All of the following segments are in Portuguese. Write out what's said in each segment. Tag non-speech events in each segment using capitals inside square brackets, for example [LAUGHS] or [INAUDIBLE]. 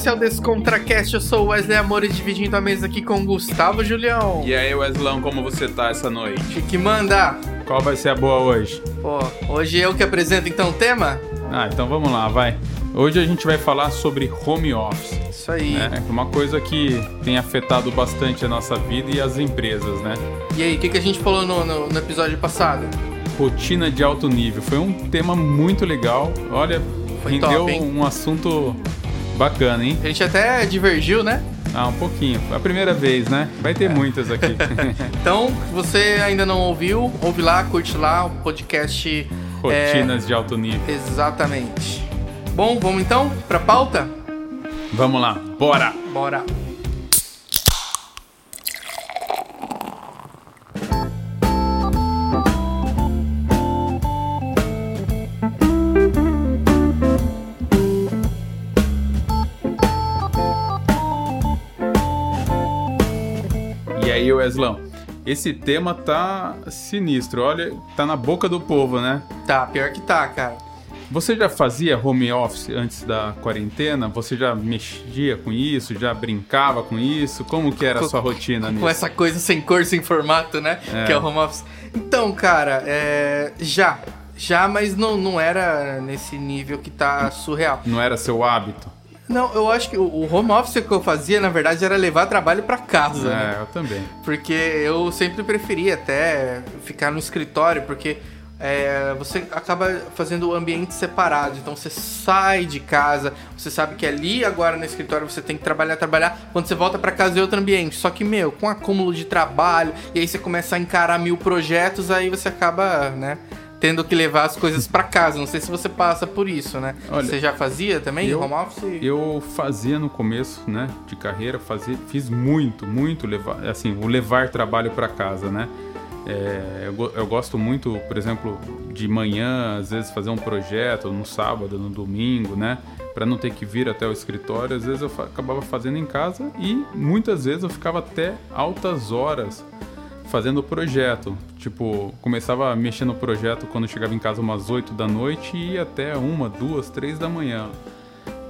sonoras, esse é o Descontracast. Eu sou o Wesley Amor e dividindo a mesa aqui com o Gustavo Julião. E aí, Weslão, como você tá essa noite? Que manda? Qual vai ser a boa hoje? Pô, hoje eu que apresento então o tema? Ah, então vamos lá, vai. Hoje a gente vai falar sobre home office. Isso aí. É uma coisa que tem afetado bastante a nossa vida e as empresas, né? E aí, o que, que a gente falou no, no, no episódio passado? Rotina de alto nível. Foi um tema muito legal. Olha, Foi rendeu top, um assunto bacana, hein? A gente até divergiu, né? Ah, um pouquinho. A primeira vez, né? Vai ter muitas aqui. [LAUGHS] Então, se você ainda não ouviu, ouve lá, curte lá o podcast. é, Rotinas de alto nível. exatamente. Bom, vamos então pra pauta? Vamos lá, bora! Bora. Aí, Weslão? Esse tema tá sinistro. Olha, tá na boca do povo, né? Tá, pior que tá, cara. Você já fazia home office antes da quarentena? Você já mexia com isso? Já brincava com isso? Como que era a sua rotina Com nisso? essa coisa sem cor, sem formato, né? É. Que é o home office. Então, cara, é... já. Já, mas não, não era nesse nível que tá surreal. Não era seu hábito? Não, eu acho que o home office que eu fazia, na verdade, era levar trabalho pra casa, né? É, eu também. Porque eu sempre preferia até ficar no escritório, porque é, você acaba fazendo ambientes separados. Então você sai de casa, você sabe que ali agora no escritório você tem que trabalhar, trabalhar. Quando você volta pra casa é outro ambiente. Só que, meu, com acúmulo de trabalho, e aí você começa a encarar mil projetos, aí você acaba, né? Tendo que levar as coisas pra casa. Não sei se você passa por isso, né? Olha, você já fazia também eu- home office? Eu fazia no começo, né, de carreira, fazia, fiz muito, muito levar, assim, o levar trabalho para casa, né? É, eu, eu gosto muito, por exemplo, de manhã, às vezes fazer um projeto no sábado, no domingo, né? Para não ter que vir até o escritório, às vezes eu fa- acabava fazendo em casa e muitas vezes eu ficava até altas horas fazendo o projeto. Tipo, começava a mexer no projeto quando chegava em casa umas 8 da noite e ia até uma, duas, três da manhã.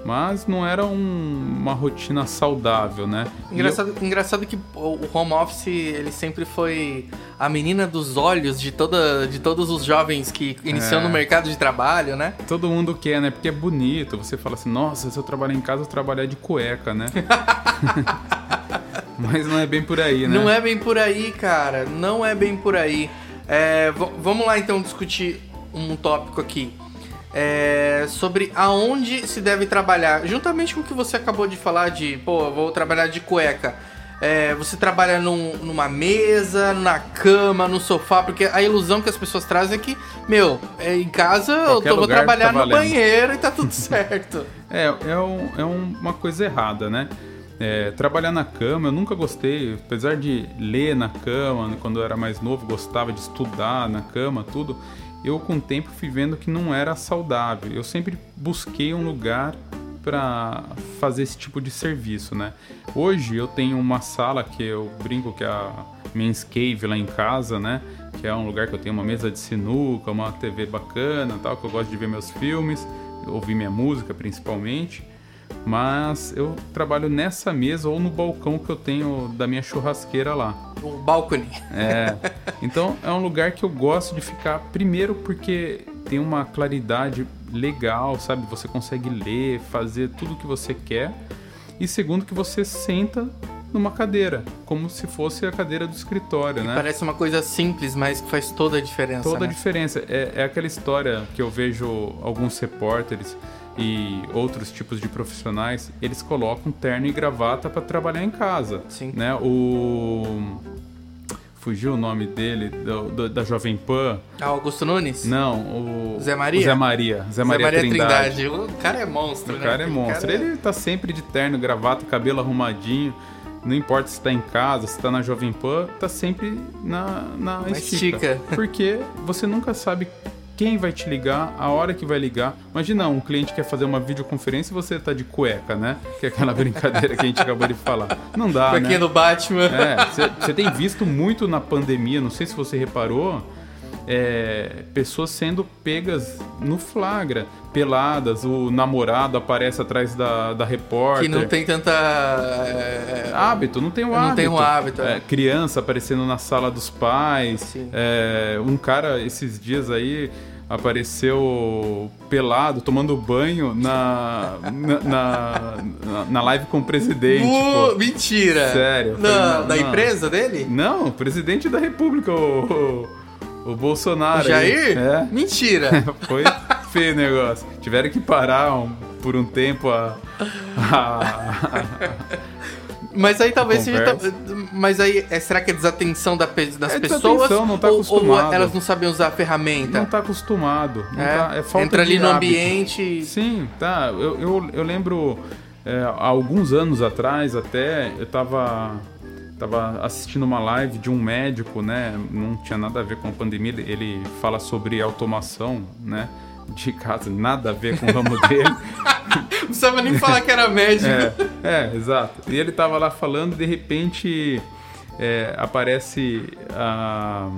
Mas não era um- uma rotina saudável, né? Engraçado, engraçado que o home office ele sempre foi a menina dos olhos de, toda, de todos os jovens que iniciam É. no mercado de trabalho, né? eu- todo mundo quer, né? Porque é bonito. Você fala assim, nossa, se eu trabalhar em casa, eu trabalhar de cueca, né? [LAUGHS] [LAUGHS] Mas não é bem por aí, né? Não é bem por aí, cara. Não é bem por aí. É, vamos lá então discutir um tópico aqui. É, sobre aonde se deve trabalhar. Juntamente com o que você acabou de falar de, pô, eu vou trabalhar de cueca. É, você trabalha num- numa mesa, na cama, no sofá, porque a ilusão que as pessoas trazem é que, meu, é, em casa eu Qualquer tô, vou lugar trabalhar tá no banheiro e tá tudo [LAUGHS] certo. É, é, um- é um- uma coisa errada, né? É, trabalhar na cama, eu nunca gostei, apesar de ler na cama, quando eu era mais novo, gostava de estudar na cama, tudo. Eu, com o tempo, fui vendo que não era saudável. Eu sempre busquei um lugar para fazer esse tipo de serviço, né? Hoje eu tenho uma sala que eu brinco que é a Men's Cave lá em casa, né? Que é um lugar que eu tenho uma mesa de sinuca, uma TV bacana, tal, que eu gosto de ver meus filmes, ouvir minha música principalmente. Mas eu trabalho nessa mesa ou no balcão que eu tenho da minha churrasqueira lá. O balcony. É. [LAUGHS] Então é um lugar que eu gosto de ficar primeiro porque tem uma claridade legal, sabe? Você consegue ler, fazer tudo o que você quer. E segundo que você senta numa cadeira, como se fosse a cadeira do escritório, né? Parece uma coisa simples, mas que faz toda a diferença. Toda a né? diferença. É, é aquela história que eu vejo alguns repórteres e outros tipos de profissionais, eles colocam terno e gravata para trabalhar em casa. Sim. Né? O. Fugiu o nome dele, do- do- da Jovem Pan. Ah, Augusto Nunes? Não, o. Zé Maria? o Zé Maria. Zé Maria, Trindade. O cara é monstro, O né? cara é monstro. cara é- Ele tá sempre de terno, gravata, cabelo arrumadinho. Não importa se tá em casa, se tá na Jovem Pan, tá sempre na, na, Na estica. estica. Porque você nunca sabe quem vai te ligar, a hora que vai ligar. Imagina, um cliente quer fazer uma videoconferência e você tá de cueca, né? Que é aquela [LAUGHS] brincadeira que a gente acabou de falar. Não dá, Cuequinha né? do Batman. É, você tem visto muito na pandemia, não sei se você reparou, é, pessoas sendo pegas no flagra, peladas, o namorado aparece atrás da, da repórter. Que não tem tanta. É, hábito, não tem o não hábito. Não tem o hábito. É. criança aparecendo na sala dos pais. É, um cara, esses dias aí, apareceu pelado, tomando banho na, na, na, na live com o presidente. Uh, mentira! Sério. Na, falei, da empresa dele? Não, o presidente da república, o, o, o Bolsonaro. O Jair? É. Mentira! [LAUGHS] Foi feio o negócio. Tiveram que parar um, por um tempo a, a, mas aí talvez seja. Mas aí, é, será que é desatenção da, das é pessoas? Não tá ou, ou, elas não sabem usar a ferramenta? Não tá acostumado. Não é? Tá, é falta Entra ali no hábito. ambiente. Sim, tá. Eu, eu, eu lembro é, há alguns anos atrás até, eu tava tava assistindo uma live de um médico, né? Não tinha nada a ver com a pandemia. Ele fala sobre automação, né? De casa, nada a ver com o ramo [LAUGHS] dele. Não precisava nem falar que era médico. É, é exato. E ele tava lá falando, de repente é, aparece a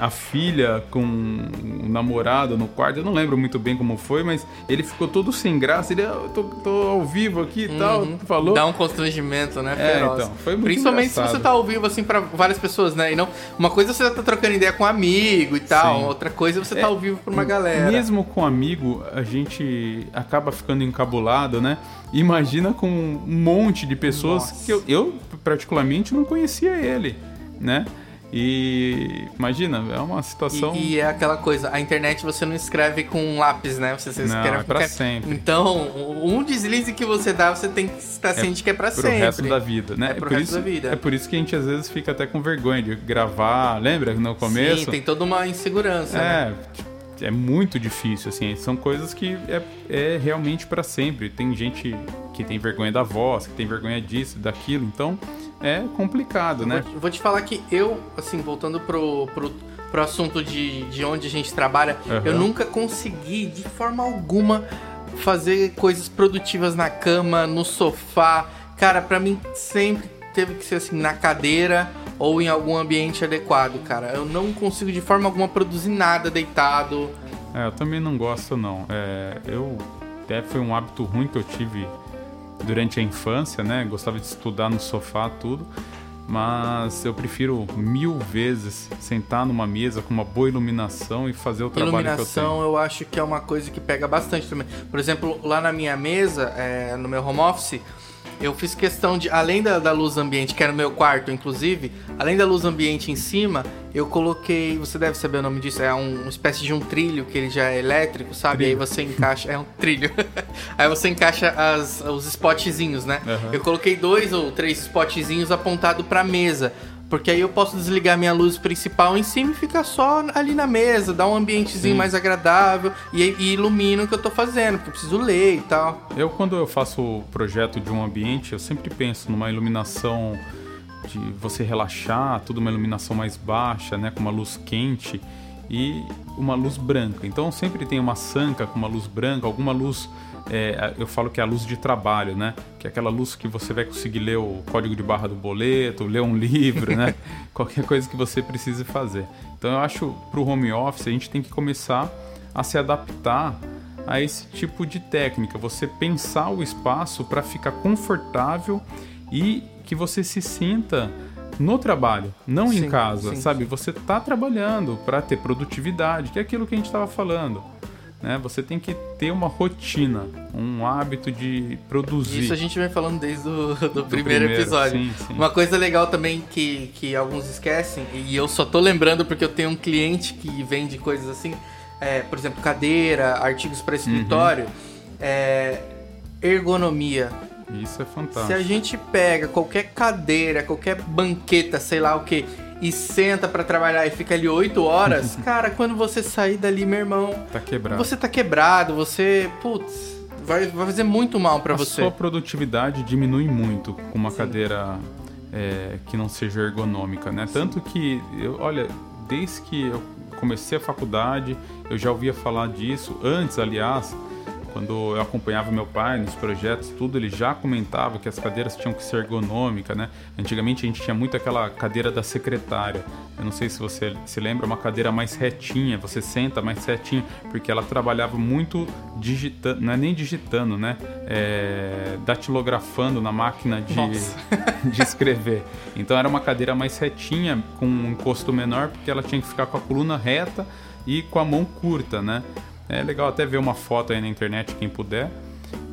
a filha com o namorado no quarto. Eu não lembro muito bem como foi, mas ele ficou todo sem graça. Ele, eu tô, tô ao vivo aqui e uhum. tal, falou. Dá um constrangimento, né? É, Feroz. então, foi muito Principalmente engraçado. se você tá ao vivo, assim, pra várias pessoas, né? E não, uma coisa é você tá trocando ideia com um amigo e tal, Sim. outra coisa é você tá é, ao vivo pra uma galera. Mesmo com amigo, a gente acaba ficando encabulado, né? Imagina com um monte de pessoas Nossa. que eu, eu, particularmente, não conhecia ele, né? E imagina, é uma situação. E, e, é aquela coisa, a internet você não escreve com um lápis, né? Você, você não, escreve é pra sempre. Então, um deslize que você dá, você tem que estar é ciente que é pra sempre. Pro resto da vida, né? É pro resto isso, da vida. É por isso que a gente às vezes fica até com vergonha de gravar, lembra no começo? Sim, tem toda uma insegurança. É, né? É muito difícil, assim. São coisas que é, é realmente para sempre. Tem gente que tem vergonha da voz, que tem vergonha disso, daquilo. Então, é complicado, né? Vou, vou, te falar que eu, assim, voltando pro, pro, pro assunto de, de onde a gente trabalha, uhum. eu nunca consegui, de forma alguma, fazer coisas produtivas na cama, no sofá. Cara, para mim sempre teve que ser assim, na cadeira ou em algum ambiente adequado, cara. Eu não consigo de forma alguma produzir nada deitado. É, eu também não gosto, não. É, eu até foi um hábito ruim que eu tive durante a infância, né? Gostava de estudar no sofá, tudo. Mas eu prefiro mil vezes sentar numa mesa com uma boa iluminação e fazer o trabalho iluminação, que eu tenho. eu acho que é uma coisa que pega bastante também. Por exemplo, lá na minha mesa, é, no meu home office, eu fiz questão de, além da, da, luz ambiente, que era no meu quarto, inclusive, além da luz ambiente em cima, eu coloquei, você deve saber o nome disso, é um, uma espécie de um trilho que ele já é elétrico, sabe? Trilho. Aí você encaixa, é um trilho. [LAUGHS] Aí você encaixa as, os spotzinhos, né? Uhum. Eu coloquei dois ou três spotzinhos apontados para mesa. Porque aí eu posso desligar minha luz principal em cima e ficar só ali na mesa, dar um ambientezinho Sim. mais agradável e, e ilumina o que eu tô fazendo, porque eu preciso ler e tal. Eu, quando eu faço o projeto de um ambiente, eu sempre penso numa iluminação de você relaxar, tudo uma iluminação mais baixa, né, com uma luz quente e uma luz branca. Então sempre tem uma sanca com uma luz branca, alguma luz é, eu falo que é a luz de trabalho, né? Que é aquela luz que você vai conseguir ler o código de barra do boleto, ler um [LAUGHS] livro, né? Qualquer coisa que você precise fazer. Então eu acho para o home office a gente tem que começar a se adaptar a esse tipo de técnica. Você pensar o espaço para ficar confortável e que você se sinta no trabalho, não sim, em casa, sim, sabe? Você está trabalhando para ter produtividade, que é aquilo que a gente estava falando. Né? Você tem que ter uma rotina, um hábito de produzir. Isso a gente vem falando desde o [LAUGHS] do, do primeiro, primeiro, episódio. Sim, sim. Uma coisa legal também que, que alguns esquecem, e eu só tô lembrando porque eu tenho um cliente que vende coisas assim, é, por exemplo, cadeira, artigos para escritório, uhum. é, ergonomia. Isso é fantástico. Se a gente pega qualquer cadeira, qualquer banqueta, sei lá o que, e senta para trabalhar e fica ali 8 horas, [LAUGHS] cara, quando você sair dali, meu irmão. Tá quebrado. Você tá quebrado, você. Putz, vai, vai fazer muito mal para você. A sua produtividade diminui muito com uma Sim. cadeira é, que não seja ergonômica, né? Sim. Tanto que, eu, olha, desde que eu comecei a faculdade, eu já ouvia falar disso. Antes, aliás, quando eu acompanhava meu pai nos projetos, tudo, ele já comentava que as cadeiras tinham que ser ergonômicas, né? Antigamente a gente tinha muito aquela cadeira da secretária. Eu não sei se você se lembra, uma cadeira mais retinha, você senta mais retinha, porque ela trabalhava muito digitando, não é nem digitando, né? É, datilografando na máquina de, [LAUGHS] de escrever. Então era uma cadeira mais retinha, com um encosto menor, porque ela tinha que ficar com a coluna reta e com a mão curta, né? É legal até ver uma foto aí na internet, quem puder.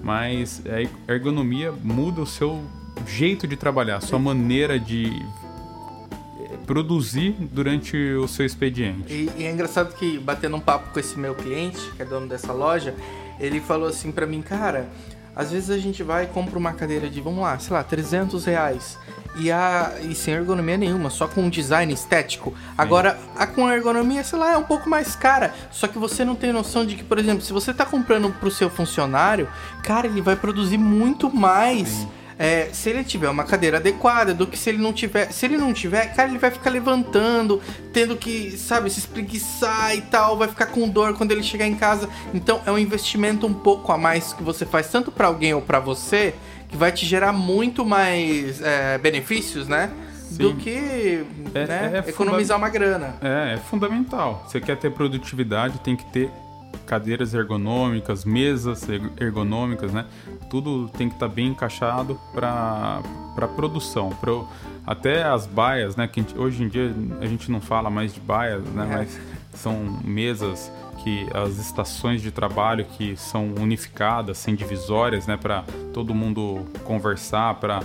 Mas a ergonomia muda o seu jeito de trabalhar, sua maneira de eh, produzir durante o seu expediente. E, e, é engraçado que, batendo um papo com esse meu cliente, que é dono dessa loja, ele falou assim para mim, cara, às vezes a gente vai e compra uma cadeira de, vamos lá, sei lá, 300 reais e, a, e sem ergonomia nenhuma, só com um design estético. Agora, a com ergonomia, sei lá, é um pouco mais cara. Só que você não tem noção de que, por exemplo, se você está comprando para o seu funcionário, cara, ele vai produzir muito mais. Sim é, se ele tiver uma cadeira adequada do que se ele não tiver. Se ele não tiver, cara, ele vai ficar levantando, tendo que, sabe, se espreguiçar e tal, vai ficar com dor quando ele chegar em casa. Então é um investimento um pouco a mais que você faz, tanto para alguém ou para você, que vai te gerar muito mais é, benefícios, né? Sim. do que é, né, é economizar uma grana. É, é fundamental. Você quer ter produtividade, tem que ter cadeiras ergonômicas, mesas ergonômicas, né? Tudo tem que estar tá bem encaixado para para produção, pro, até as baias, né? Que gente, hoje em dia a gente não fala mais de baias, né? É. Mas são mesas que as estações de trabalho que são unificadas, sem divisórias, né? Para todo mundo conversar, para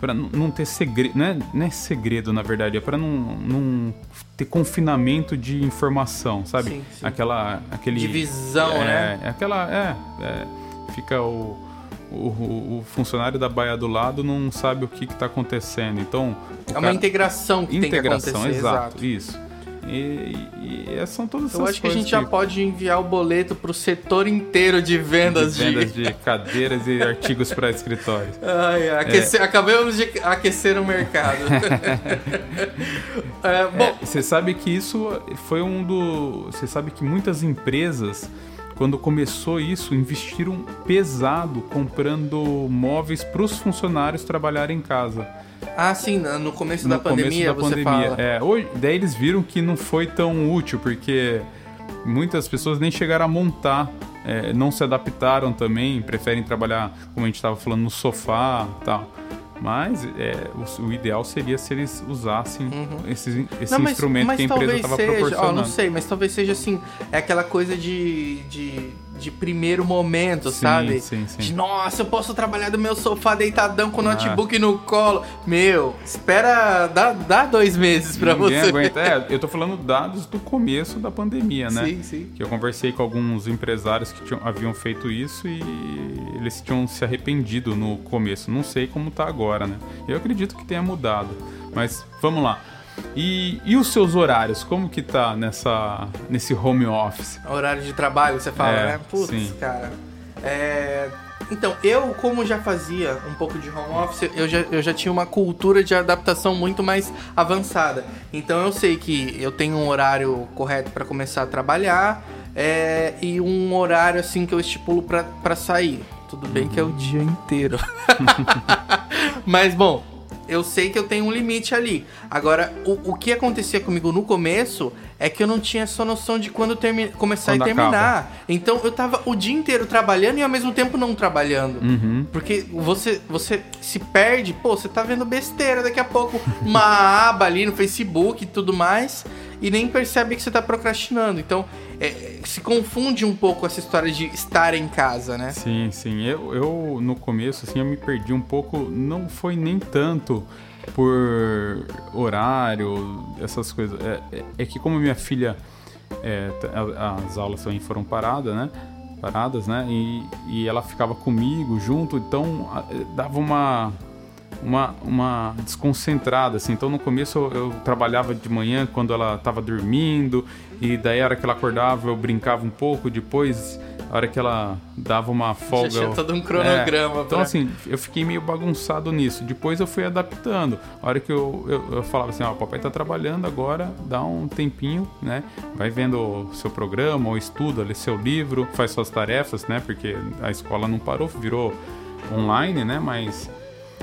para não ter segredo, não é, não é segredo na verdade, é para não, não ter confinamento de informação, sabe? Sim, sim. Aquela, aquele divisão, é, né? É aquela, é, é fica o, o, o, funcionário da baia do lado não sabe o que está acontecendo, então é uma cara, integração que integração, tem que acontecer, exato, exato. isso. E, e, são todas Eu acho que a gente que... já pode enviar o boleto para o setor inteiro de vendas de, vendas de... de cadeiras e artigos para escritórios. [LAUGHS] Ai, aquecer, é. Acabamos de aquecer o mercado. [LAUGHS] é, bom, é, você sabe que isso foi um do. Você sabe que muitas empresas quando começou isso, investiram pesado comprando móveis para os funcionários trabalharem em casa. Ah, sim, no começo no da pandemia, começo da você pandemia. fala. É, hoje, daí eles viram que não foi tão útil, porque muitas pessoas nem chegaram a montar, é, não se adaptaram também, preferem trabalhar, como a gente estava falando, no sofá e tal. Mas é, o, o, ideal seria se eles usassem uhum. esse, esse não, mas, instrumento mas que a empresa estava proporcionando. Ó, não sei, mas talvez seja assim, é aquela coisa de, de de primeiro momento, sim, sabe? Sim, sim. De nossa, eu posso trabalhar do meu sofá deitadão com o ah. notebook no colo. Meu, espera, dá, dá dois meses para você. Aguenta. É, eu tô falando dados do começo da pandemia, né? Sim, sim. Que eu conversei com alguns empresários que tinham, haviam feito isso e eles tinham se arrependido no começo. Não sei como tá agora, né? Eu acredito que tenha mudado. Mas vamos lá. E, e os seus horários? Como que tá nessa, nesse home office? Horário de trabalho, você fala, é, né? Putz, sim. cara. É... Então, eu, como já fazia um pouco de home office, eu já, eu já tinha uma cultura de adaptação muito mais avançada. Então, eu sei que eu tenho um horário correto para começar a trabalhar é, e um horário assim que eu estipulo para sair. Tudo bem que é o dia inteiro. [LAUGHS] [LAUGHS] Mas, bom, eu sei que eu tenho um limite ali. Agora, o, o que acontecia comigo no começo é que eu não tinha essa noção de quando termi começar quando e terminar. Acaba. Então eu tava o dia inteiro trabalhando e ao mesmo tempo não trabalhando. Uhum. Porque você, você se perde, pô, você tá vendo besteira daqui a pouco, uma [LAUGHS] aba ali no Facebook e tudo mais, e nem percebe que você tá procrastinando. Então, é, se confunde um pouco essa história de estar em casa, né? Sim, sim. Eu, eu no começo, assim, eu me perdi um pouco. Não foi nem tanto por horário, essas coisas. É, é, é que como minha filha, é, as aulas também foram paradas, né? Paradas, né? E, e ela ficava comigo junto, então dava uma uma, uma desconcentrada, assim. Então no começo eu, eu trabalhava de manhã quando ela estava dormindo, e daí a hora que ela acordava eu brincava um pouco, depois a hora que ela dava uma folga. Já tinha todo um cronograma. É, então, assim, eu fiquei meio bagunçado nisso. Depois eu fui adaptando. A hora que eu, eu, eu falava assim: ó, o papai tá trabalhando agora, dá um tempinho, né? Vai vendo o seu programa, ou estuda, lê seu livro, faz suas tarefas, né? Porque a escola não parou, virou online, né? Mas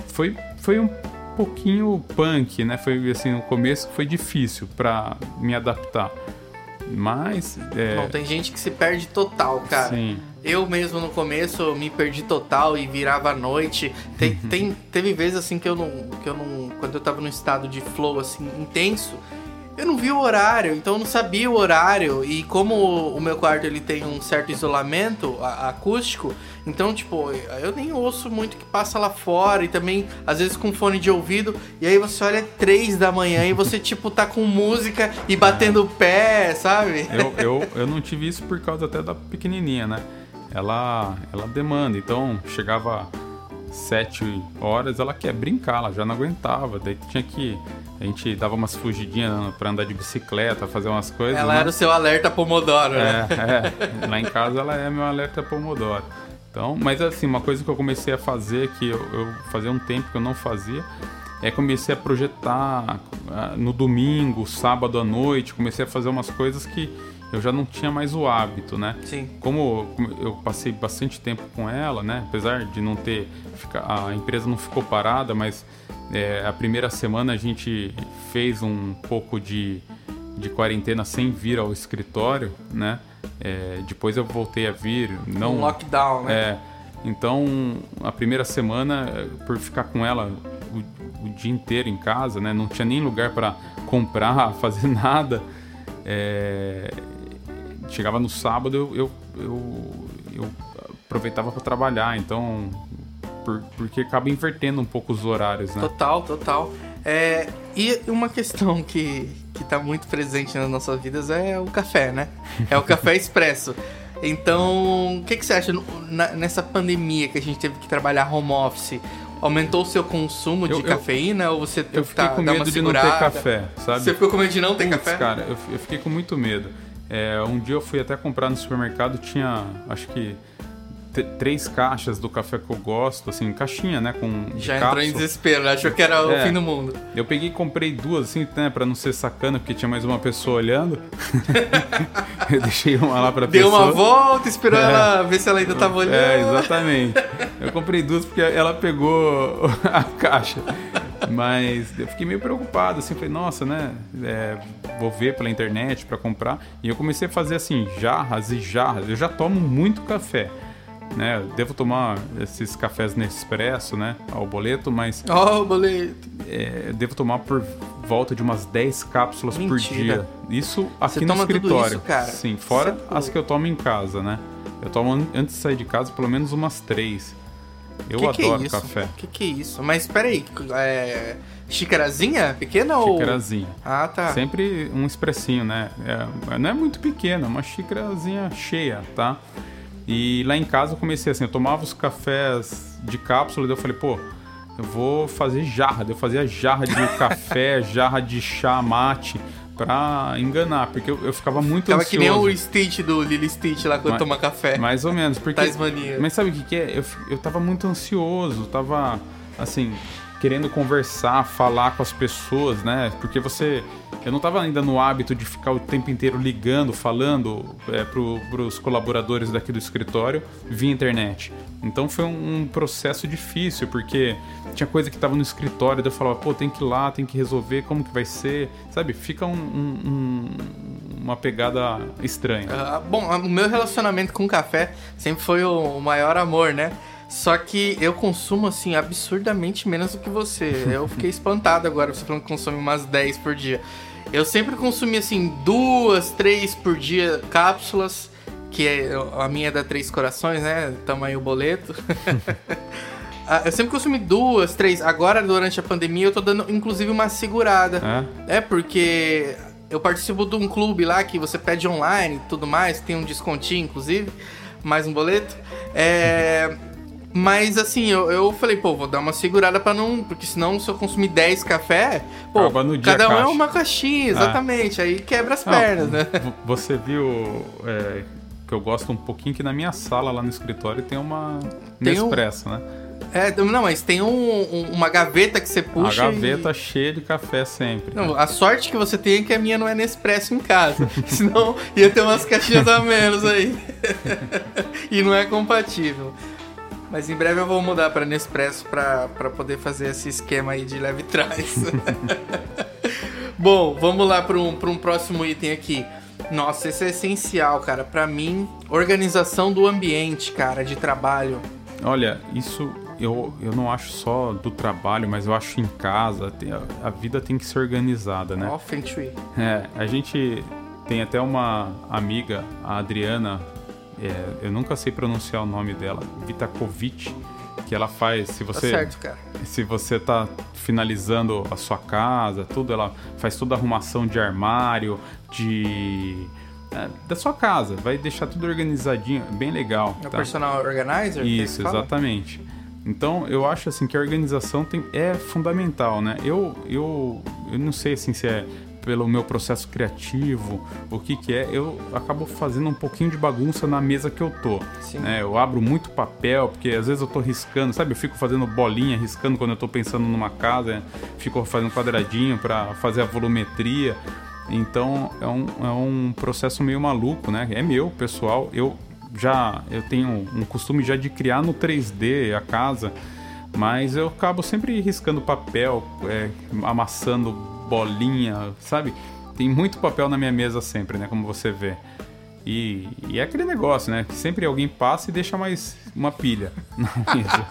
foi, foi um pouquinho punk, né? Foi assim, no começo foi difícil para me adaptar. Mas. É... Não, tem gente que se perde total, cara. Sim. Eu mesmo no começo me perdi total e virava à noite. Tem, uhum. tem, teve vezes assim que eu não. que eu não. Quando eu tava num estado de flow assim intenso, eu não vi o horário, então eu não sabia o horário. E como o meu quarto ele tem um certo isolamento acústico, então, tipo, eu nem ouço muito que passa lá fora. E também, às vezes, com fone de ouvido. E aí você olha três da manhã e você, tipo, tá com música e batendo o pé, sabe? Eu, eu, eu não tive isso por causa até da pequenininha, né? Ela, ela demanda. Então, chegava sete horas, ela quer brincar, ela já não aguentava. Daí tinha que a gente dava umas fugidinhas para andar de bicicleta, fazer umas coisas. Ela né? era o seu alerta Pomodoro, né? É, é. Lá em casa ela é meu alerta Pomodoro. Então, mas assim, uma coisa que eu comecei a fazer, que eu, eu fazia um tempo que eu não fazia, é comecei a projetar uh, no domingo, sábado à noite, comecei a fazer umas coisas que eu já não tinha mais o hábito, né? Sim. Como eu passei bastante tempo com ela, né? Apesar de não ter. A empresa não ficou parada, mas é, a primeira semana a gente fez um pouco de, de quarentena sem vir ao escritório, né? É, depois eu voltei a vir. Não, um lockdown, né? É, então, a primeira semana, por ficar com ela o, o dia inteiro em casa, né? Não tinha nem lugar para comprar, [LAUGHS] fazer nada. É, chegava no sábado, eu, eu, eu, eu aproveitava para trabalhar. Então, por, porque acaba invertendo um pouco os horários, né? Total, total. É, e uma questão que, que tá muito presente nas nossas vidas é o café, né? É o café [LAUGHS] expresso. Então, o que, que você acha nessa pandemia que a gente teve que trabalhar home office? Aumentou o seu consumo de eu, cafeína ou você eu fiquei tá, com medo de não ter café, sabe? Você ficou com medo de não ter Puts, café? Cara, eu, eu fiquei com muito medo. É, um dia eu fui até comprar no supermercado, tinha acho que três caixas do café que eu gosto, assim, caixinha, né? Com Já entrou em desespero, né? achou que era é, o fim do mundo. Eu peguei e comprei duas, assim, né? Pra não ser sacana, porque tinha mais uma pessoa olhando. [LAUGHS] eu deixei uma lá pra Deu pessoa. Deu uma volta, esperou é. ela ver se ela ainda tava olhando. É, exatamente. Eu comprei duas porque ela pegou [LAUGHS] a caixa. Mas eu fiquei meio preocupado, assim, falei, nossa, né? É, vou ver pela internet para comprar. E eu comecei a fazer assim, jarras e jarras. Eu já tomo muito café né? Eu devo tomar esses cafés Nespresso, né? Ao boleto, mas. Ó, oh, boleto! É, devo tomar por volta de umas 10 cápsulas Mentira. por dia. Isso aqui Você no escritório. Isso, cara? Sim, fora é as que eu tomo em casa, né? Eu tomo antes de sair de casa pelo menos umas três. Eu que adoro que é café. Que que é isso? Mas peraí, é xicarazinha pequena ou? Xicarazinha. Ah, tá. Sempre um expressinho, né? É, não é muito pequena, é uma xicarazinha cheia, tá? E lá em casa eu comecei assim, eu tomava os cafés de cápsula, daí eu falei, pô, eu vou fazer jarra, eu fazia jarra de [LAUGHS] café, jarra de chá mate pra enganar, porque eu, eu ficava muito Ficava ansioso. que nem o Stitch do Lily Stitch lá quando mas, toma café. Mais ou menos, porque... Tasmania. Mas sabe o que que é? Eu, eu tava muito ansioso, tava, assim, querendo conversar, falar com as pessoas, né? Porque você. Eu não estava ainda no hábito de ficar o tempo inteiro ligando, falando é, para os colaboradores daqui do escritório via internet. Então foi um, um processo difícil, porque tinha coisa que estava no escritório, daí eu falava, pô, tem que ir lá, tem que resolver, como que vai ser? Sabe? Fica um, um, uma pegada estranha. Uh, bom, o meu relacionamento com o café sempre foi o maior amor, né? Só que eu consumo, assim, absurdamente menos do que você. Eu fiquei espantado agora, você falando que consome umas 10 por dia. Eu sempre consumi, assim, duas, três por dia cápsulas, que é, a minha é da Três Corações, né? Tamanho boleto. [LAUGHS] Ah, eu sempre consumi duas, três. Agora, durante a pandemia, eu tô dando, inclusive, uma segurada. É, é porque eu participo de um clube lá que você pede online e tudo mais, tem um descontinho, inclusive, mais um boleto. É. [LAUGHS] Mas assim, eu, eu falei, pô, vou dar uma segurada para não. Porque senão, se eu consumir 10 café, pô, cada um é uma caixinha, ah. exatamente. Ah. Aí quebra as pernas, né? Você viu. É, que eu gosto um pouquinho, que na minha sala lá no escritório tem uma Tem um- Nespresso, né? É, não, mas tem um- um- uma gaveta que você puxa. a gaveta e- cheia de café sempre. Não, a sorte que você tem é que a minha não é Nespresso em casa. [LAUGHS] Senão ia ter umas caixinhas a menos aí. [LAUGHS] e não é compatível. Mas em breve eu vou mudar para Nespresso para poder fazer esse esquema aí de leve trás. [LAUGHS] Bom, vamos lá para um, pra um próximo item aqui. Nossa, esse é essencial, cara. Para mim, organização do ambiente, cara, de trabalho. Olha, isso eu, eu não acho só do trabalho, mas eu acho em casa. a, a vida tem que ser organizada, né? Ó, Feng Shui. É, a gente tem até uma amiga, a Adriana, é, eu nunca sei pronunciar o nome dela, Vitakovic, que ela faz, se Tá você certo, cara. se você tá finalizando a sua casa, tudo, ela faz toda a arrumação de armário, de é, da sua casa, vai deixar tudo organizadinho, bem legal. É o tá? personal organizer? Isso, exatamente. Então, eu acho assim que a organização tem, é fundamental, né? Eu, eu, eu não sei assim se é pelo meu processo criativo, o que que é, eu acabo fazendo um pouquinho de bagunça na mesa que eu tô. Né? Eu abro muito papel, porque às vezes eu tô riscando, sabe? Eu fico fazendo bolinha, riscando quando eu tô pensando numa casa, fico fazendo quadradinho para fazer a volumetria. Então, é um, é um processo meio maluco, né? É meu, pessoal. Eu já eu tenho um costume já de criar no 3D a casa, mas eu acabo sempre riscando papel, é, amassando bolinha, sabe? Tem muito papel na minha mesa sempre, né? Como você vê. E, e é aquele negócio, né? Que sempre alguém passa e deixa mais uma pilha [LAUGHS] na mesa.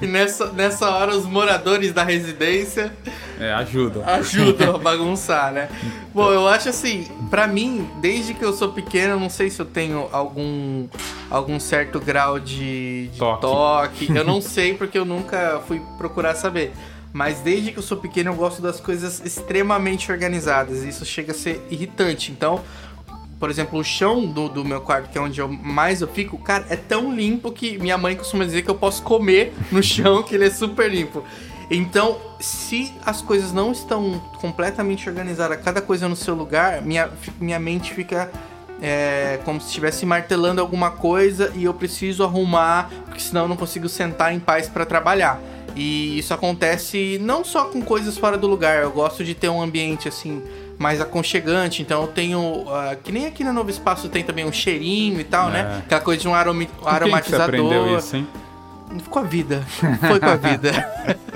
E nessa, nessa hora os moradores da residência É, ajuda. ajudam a [LAUGHS] bagunçar, né? Bom, eu acho assim, pra mim, desde que eu sou pequeno, eu não sei se eu tenho algum algum certo grau de, de Toque. toque. Eu não sei porque eu nunca fui procurar saber. Mas desde que eu sou pequeno, eu gosto das coisas extremamente organizadas. E isso chega a ser irritante. Então, por exemplo, o chão do, do meu quarto, que é onde eu mais eu fico, cara, é tão limpo que minha mãe costuma dizer que eu posso comer no chão, que ele é super limpo. Então, se as coisas não estão completamente organizadas, cada coisa no seu lugar, minha, minha mente fica é, como se estivesse martelando alguma coisa e eu preciso arrumar, porque senão eu não consigo sentar em paz para trabalhar. E isso acontece não só com coisas fora do lugar, eu gosto de ter um ambiente assim mais aconchegante, então eu tenho, ah, que nem aqui no Novo Espaço tem também um cheirinho e tal, É. né? Aquela coisa de um aromi- Com quem que você aromatizador. aprendeu isso, hein? Com a vida. [LAUGHS] Foi com a vida.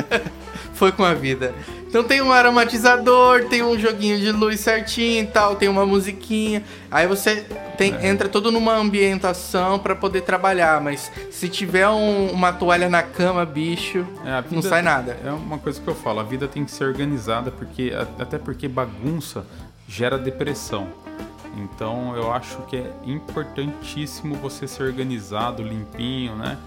[LAUGHS] Foi com a vida. Então tem um aromatizador, tem um joguinho de luz certinho e tal, tem uma musiquinha. Aí você tem, É. entra todo numa ambientação pra poder trabalhar, mas se tiver um- uma toalha na cama, bicho, É, não sai nada. É uma coisa que eu falo, a vida tem que ser organizada, porque até porque bagunça gera depressão. Então eu acho que é importantíssimo você ser organizado, limpinho, né?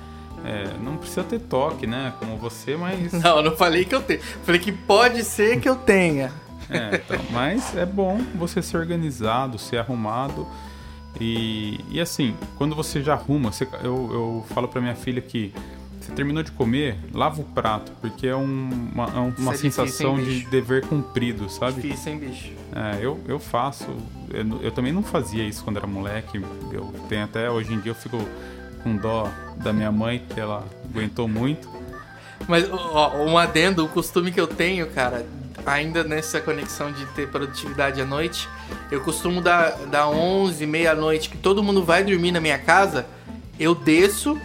É, não precisa ter toque, né? Como você, mas. [LAUGHS] Não, eu não falei que eu tenho. Falei que pode ser que eu tenha. É, então, mas é bom você ser organizado, ser arrumado. E, e assim, quando você já arruma, você- eu, eu falo pra minha filha que você terminou de comer, lava o prato, porque é um- uma, é um- uma é difícil, sensação hein, de dever cumprido, sabe? Difícil, hein, bicho? É, eu, eu faço. Eu, eu também não fazia isso quando era moleque. Eu tenho até hoje em dia eu fico com dó da minha mãe, que ela aguentou muito. Mas, ó, um adendo, o costume que eu tenho, cara, ainda nessa conexão de ter produtividade à noite, eu costumo dar, dar 11, meia-noite, que todo mundo vai dormir na minha casa, eu desço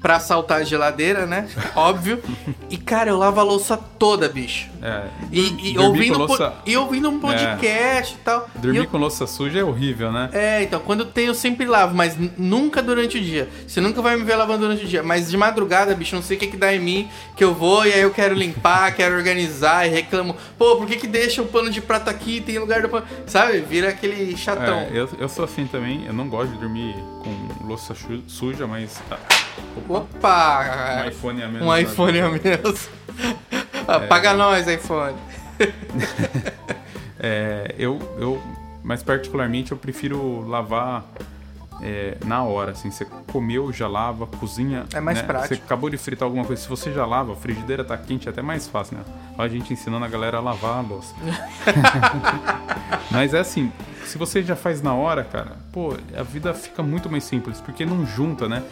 pra assaltar a geladeira, né? Óbvio. E, cara, eu lavo a louça toda, bicho. É, E, e ouvindo, louça- e ouvindo um podcast e tal. E Dormir eu- com louça suja é horrível, né? é, então, quando tem eu sempre lavo, mas nunca durante o dia. Você nunca vai me ver lavando durante o dia. Mas de madrugada, bicho, não sei o que que dá em mim, que eu vou e aí eu quero limpar, [LAUGHS] quero organizar e reclamo. Pô, por que que deixa o pano de prato aqui, tem lugar do pano... Sabe? Vira aquele chatão. É, eu, eu sou assim também, eu não gosto de dormir com louça suja, mas. Opa, Opa! um iPhone a menos. Um iPhone a menos. Ah, Paga nós, iPhone. [LAUGHS] É, eu, eu, mais particularmente, eu prefiro lavar é, na hora, assim, você comeu, já lava, cozinha. É mais né? prático. Você acabou de fritar alguma coisa, se você já lava, a frigideira tá quente, é até mais fácil, né? Olha a gente ensinando a galera a lavar a louça. [LAUGHS] Mas é assim, se você já faz na hora, cara, pô, a vida fica muito mais simples, porque não junta, né?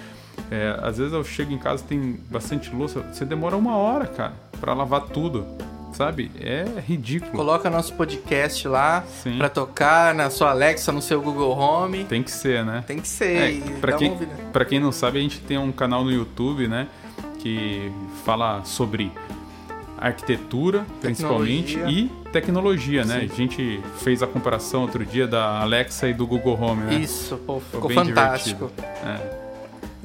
É, às vezes eu chego em casa tem bastante louça, você demora uma hora, cara, para lavar tudo, sabe? É ridículo. Coloca nosso podcast lá Sim. pra tocar na sua Alexa, no seu Google Home. Tem que ser, né? Tem que ser. É, pra, quem, pra quem não sabe, a gente tem um canal no YouTube, né? Que fala sobre arquitetura, principalmente, Tecnologia. e tecnologia, né? Sim. A gente fez a comparação outro dia da Alexa e do Google Home, né? Isso, pô, ficou bem fantástico. divertido. É.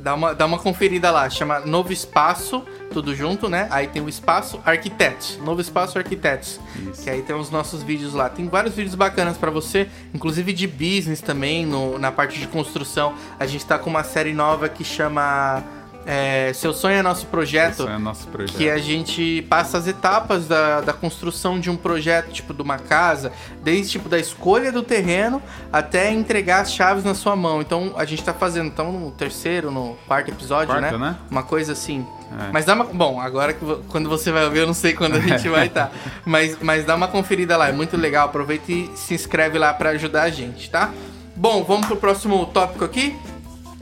Dá uma, dá uma conferida lá, chama Novo Espaço, tudo junto, né? Aí tem o Espaço Arquitetos, Novo Espaço Arquitetos. Isso. Que aí tem os nossos vídeos lá. Tem vários vídeos bacanas pra você, inclusive de business também, no- na parte de construção. A gente tá com uma série nova que chama é, Seu Sonho é Nosso Projeto. É nosso projeto. Que a gente passa as etapas da, da construção de um projeto, tipo, de uma casa, desde tipo da escolha do terreno até entregar as chaves na sua mão. Então a gente tá fazendo, então, no terceiro, no quarto episódio, Quarto, né? né? Uma coisa assim. É. Mas dá uma. Bom, agora que quando você vai ouvir, eu não sei quando a gente vai estar. [LAUGHS] Mas, mas dá uma conferida lá, é muito legal. Aproveita e se inscreve lá pra ajudar a gente, tá? Bom, vamos pro próximo tópico aqui: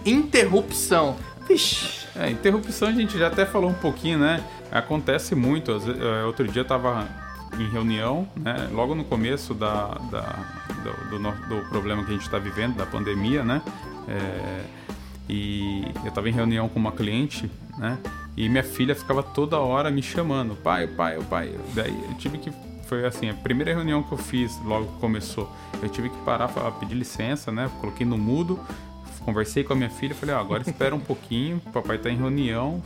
interrupção. Vixe. É, interrupção a gente já até falou um pouquinho, né? Acontece muito. Eh, Outro dia eu tava em reunião, né? Logo no começo da, da- do, do do problema que a gente está vivendo, da pandemia, né? É, e eu tava em reunião com uma cliente, né? E minha filha ficava toda hora me chamando, pai, pai, pai. Daí eu tive que foi assim, a primeira reunião que eu fiz, logo que começou, eu tive que parar para pedir licença, né? Coloquei no mudo, conversei com a minha filha, falei, ó, agora espera um pouquinho, papai tá em reunião,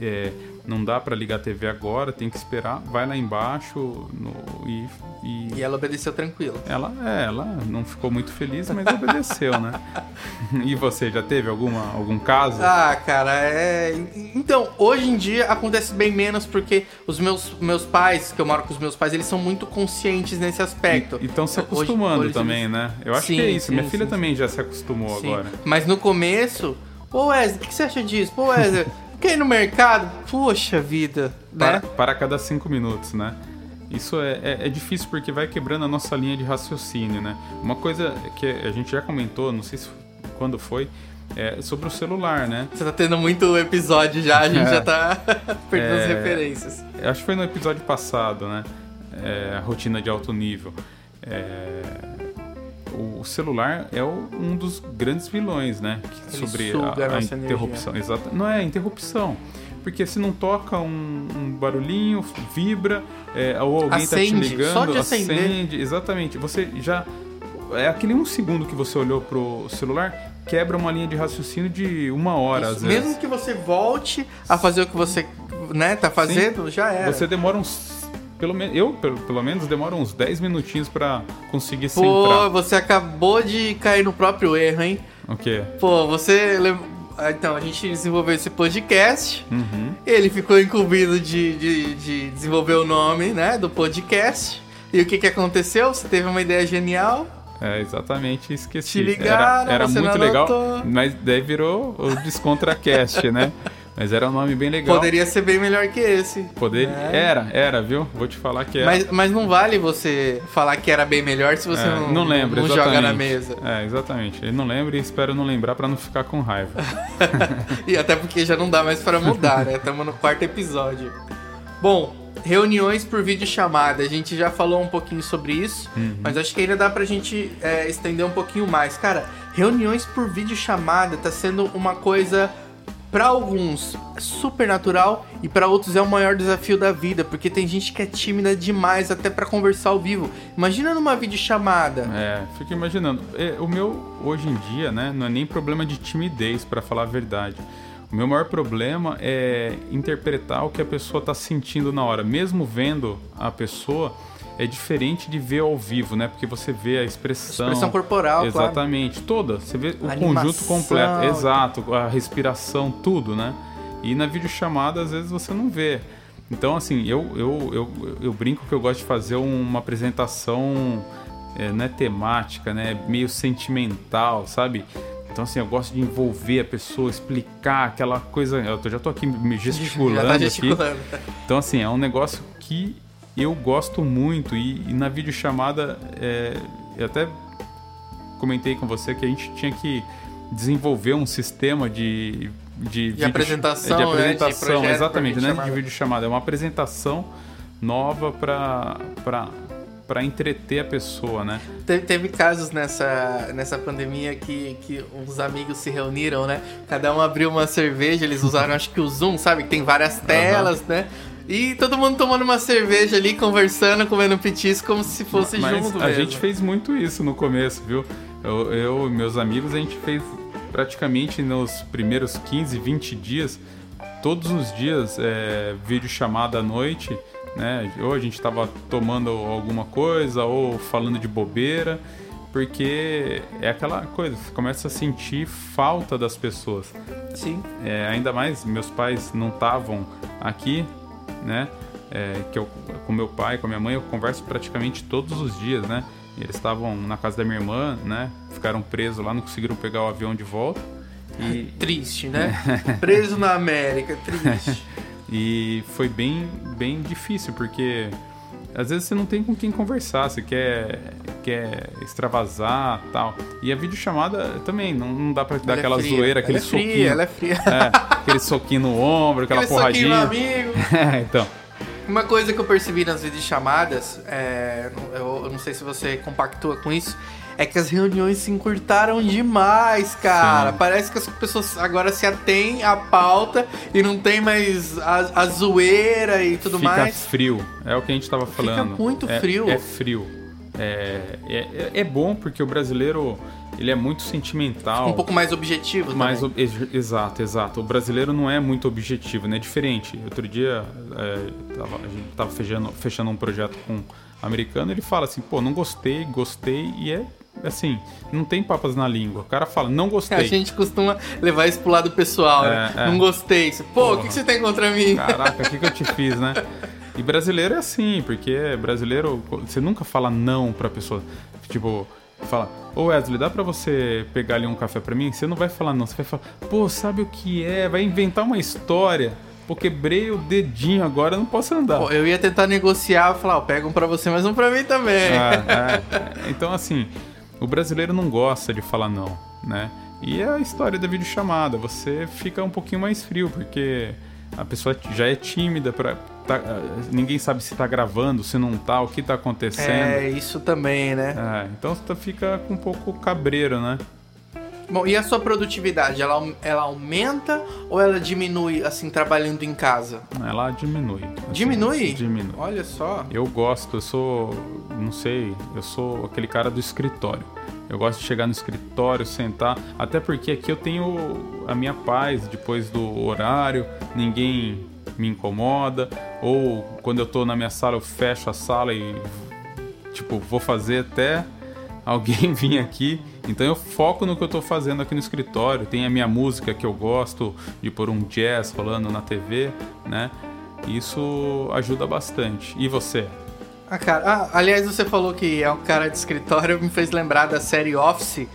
é, não dá para ligar a TV agora, tem que esperar, vai lá embaixo no- e, e E ela obedeceu tranquilo. ela, é, ela não ficou muito feliz, mas obedeceu, né? [LAUGHS] E você, já teve alguma, algum caso? Ah, cara, é. Então, hoje em dia acontece bem menos porque os meus, meus pais, que eu moro com os meus pais, eles são muito conscientes nesse aspecto. E estão se Hoje- acostumando hoje também, eles- né? Eu acho Sim, que é isso. sim, Minha sim, filha também já se acostumou agora. Mas no começo, pô, Wesley, o que você acha disso? Pô, Wesley, [LAUGHS] quer ir no mercado? Poxa vida, Para, né? para cada cinco minutos, né? Isso é, é, é difícil porque vai quebrando a nossa linha de raciocínio, né? Uma coisa que a gente já comentou, não sei se quando foi, é sobre o celular, né? Você tá tendo muito episódio já, a gente É. já tá [LAUGHS] perdendo as É. referências. Acho que foi no episódio passado, né? É, a rotina de alto nível. É, o celular é o- um dos grandes vilões, né? que- sobre a a, interrupção. Exato. Não é interrupção. Porque se não toca um, um barulhinho, vibra, é, ou alguém tá te Acende, ligando, só de acender. acende. Exatamente. Você já. É aquele um segundo que você olhou pro celular, quebra uma linha de raciocínio de uma hora, Isso, às vezes. Mesmo que você volte a fazer o que você né, tá fazendo, já era. Você demora uns. Pelo menos, eu, pelo, pelo menos, demoro uns 10 minutinhos pra conseguir Pô, centrar. você acabou de cair no próprio erro, hein? O quê? Pô, você. Ah, Então, a gente desenvolveu esse podcast. Uhum. Ele ficou incumbido de, de, de desenvolver o nome, né, do podcast. E o que que aconteceu? Você teve uma ideia genial. É, exatamente, esqueci. Te ligaram, era era você muito legal, mas daí virou o Descontracast, né? [LAUGHS] Mas era um nome bem legal. Poderia ser bem melhor que esse. Poder... né? Era, era, viu? Vou te falar que era. Mas, mas não vale você falar que era bem melhor se você É, não, não lembra, não exatamente. joga na mesa. É, exatamente. Eu não lembro e espero não lembrar pra não ficar com raiva. [LAUGHS] E até porque já não dá mais pra mudar, né? Estamos no quarto episódio. Bom, reuniões por videochamada. A gente já falou um pouquinho sobre isso, Uhum. mas acho que ainda dá pra gente é, estender um pouquinho mais. Cara, reuniões por videochamada tá sendo uma coisa Pra alguns super natural e pra outros é o maior desafio da vida, porque tem gente que é tímida demais até pra conversar ao vivo. Imagina numa videochamada. É, fico imaginando. É, O meu, hoje em dia, né, não é nem problema de timidez, pra falar a verdade. O meu maior problema é interpretar o que a pessoa tá sentindo na hora. Mesmo vendo a pessoa, é diferente de ver ao vivo, né? Porque você vê a expressão. Expressão corporal, claro. Exatamente, toda. Você vê o A conjunto completo. Exato, a respiração, tudo, né? E na videochamada, às vezes, você não vê. Então, assim, eu, eu, eu, eu brinco que eu gosto de fazer uma apresentação é, não é temática, né? Meio sentimental, sabe? Então, assim, eu gosto de envolver a pessoa, explicar aquela coisa. Eu já tô aqui me gesticulando, tá gesticulando. aqui. Então, assim, é um negócio que eu gosto muito. E, e na videochamada, é, eu até comentei com você que a gente tinha que desenvolver um sistema de de, de apresentação, de apresentação, né? de exatamente, né? De vídeo chamada, é uma apresentação nova para para entreter a pessoa, né? Teve, teve, casos nessa, nessa pandemia que, que uns amigos se reuniram, né? Cada um abriu uma cerveja, eles usaram [LAUGHS] acho que o Zoom, sabe? Que tem várias telas, uhum. né? E todo mundo tomando uma cerveja ali, conversando, comendo petisco como se fosse Mas junto a mesmo. gente fez muito isso no começo, viu? Eu, eu e meus amigos, a gente fez praticamente nos primeiros 15, 20 dias, todos os dias, é, vídeo chamada à noite, né? Ou a gente estava tomando alguma coisa, ou falando de bobeira, porque é aquela coisa, você começa a sentir falta das pessoas. Sim. É, ainda mais, meus pais não estavam aqui, né? É, que eu, com meu pai, com minha mãe, eu converso praticamente todos os dias, né? Eles estavam na casa da minha irmã, né? Ficaram presos lá, não conseguiram pegar o avião de volta. E... [LAUGHS] Triste, né? [LAUGHS] Preso na América, triste. [LAUGHS] e foi bem, bem difícil, porque às vezes você não tem com quem conversar, você quer, quer extravasar tal. E a videochamada também, não, não dá pra dar ela é aquela é zoeira, aquele ela é fria, soquinho. Ela é fria. É, aquele soquinho no ombro, aquela aquele porradinha. No amigo. [LAUGHS] é, então. Uma coisa que eu percebi nas videochamadas, é, eu, eu não sei se você compactua com isso, é que as reuniões se encurtaram demais, cara. Sim. Parece que as pessoas agora se atêm à pauta e não tem mais a, a zoeira e tudo Fica mais. Fica frio, é o que a gente tava falando. Fica muito é, frio. É frio. É, é, é bom porque o brasileiro ele é muito sentimental. Um pouco mais objetivo mais ob exato, exato. O brasileiro não é muito objetivo, né? É diferente. Outro dia é, tava, a gente tava fechando, fechando um projeto com um americano, ele fala assim, pô, não gostei, gostei, e é assim, não tem papas na língua. O cara fala, não gostei. A gente costuma levar isso pro lado pessoal, né? é, né? É. Não gostei. Pô, o que, que, você tem contra mim? Caraca, o que, que eu te fiz, né? [LAUGHS] E brasileiro é assim, porque brasileiro, você nunca fala não pra pessoa. Tipo, fala, ô Wesley, dá pra você pegar ali um café pra mim? Você não vai falar não, você vai falar, pô, sabe o que é? Vai inventar uma história. Pô, quebrei o dedinho agora, não posso andar. Pô, eu ia tentar negociar, falar, ó, pega um pra você, mas um pra mim também. É, [LAUGHS] é. Então, assim, o brasileiro não gosta de falar não, né? E é a história da videochamada, você fica um pouquinho mais frio, porque a pessoa já é tímida para tá, ah, ninguém sabe se tá gravando, se não tá, o que tá acontecendo. É, isso também, né? É, então você fica com um pouco cabreiro, né? Bom, e a sua produtividade, ela, ela aumenta ou ela diminui, assim, trabalhando em casa? Ela diminui. Assim, diminui? Diminui. Olha só. Eu gosto, eu sou, não sei, eu sou aquele cara do escritório. Eu gosto de chegar no escritório, sentar, até porque aqui eu tenho a minha paz depois do horário, ninguém me incomoda, ou quando eu tô na minha sala eu fecho a sala e tipo, vou fazer até alguém [LAUGHS] vir aqui. Então eu foco no que eu tô fazendo aqui no escritório. Tem a minha música que eu gosto de pôr um jazz rolando na TV, né? Isso ajuda bastante. E você? Ah, cara, ah, aliás, você falou que é um cara de escritório, me fez lembrar da série Office.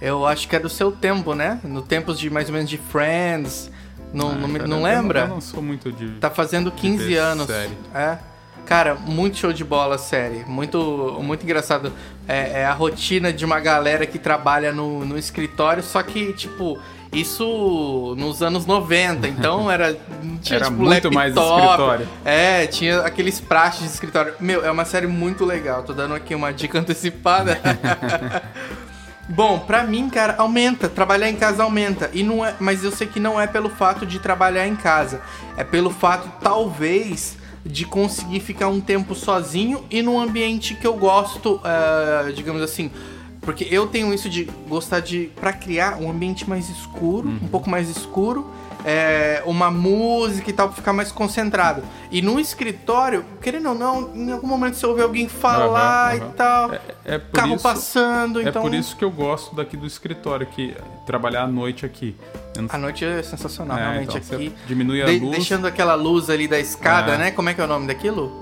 Eu acho que é do seu tempo, né? No tempos de mais ou menos de Friends. Não, ah, não, cara, não lembra? Eu não, sou muito de. Tá fazendo 15 anos. Série. É. Cara, muito show de bola a série. Muito, muito engraçado. É, é, a rotina de uma galera que trabalha no, no escritório, só que, tipo, isso nos anos 90, então [LAUGHS] era. Tinha, era tipo, muito laptop, mais escritório. É, tinha aqueles pratos de escritório. Meu, é uma série muito legal. Tô dando aqui uma dica antecipada. [LAUGHS] Bom, pra mim, cara, aumenta. Trabalhar em casa aumenta. E não é, mas eu sei que não é pelo fato de trabalhar em casa. É pelo fato, talvez, de conseguir ficar um tempo sozinho e num ambiente que eu gosto, uh, digamos assim, porque eu tenho isso de gostar de. para criar um ambiente mais escuro, uhum. um pouco mais escuro. É, uma música e tal, pra ficar mais concentrado. E no escritório, querendo ou não, em algum momento você ouve alguém falar uhum, uhum. e tal, é, é carro isso, passando. É então... por isso que eu gosto daqui do escritório, que trabalhar à noite aqui. Não... A noite é sensacional, é, realmente então, aqui. Diminui a de, luz. Deixando aquela luz ali da escada, é. né? Como é que é o nome daquilo?